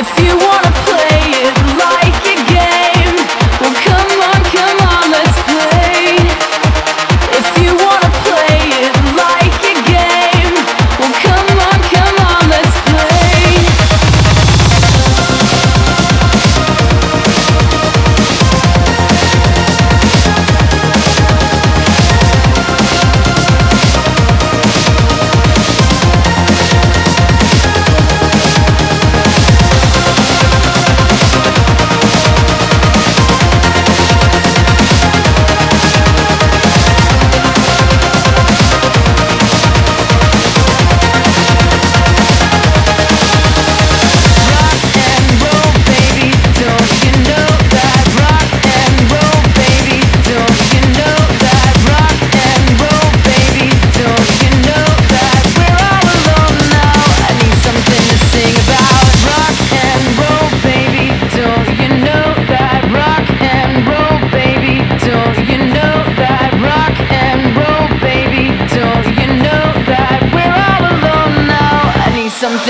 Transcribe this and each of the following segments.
If you wanna play it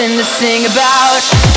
something to sing about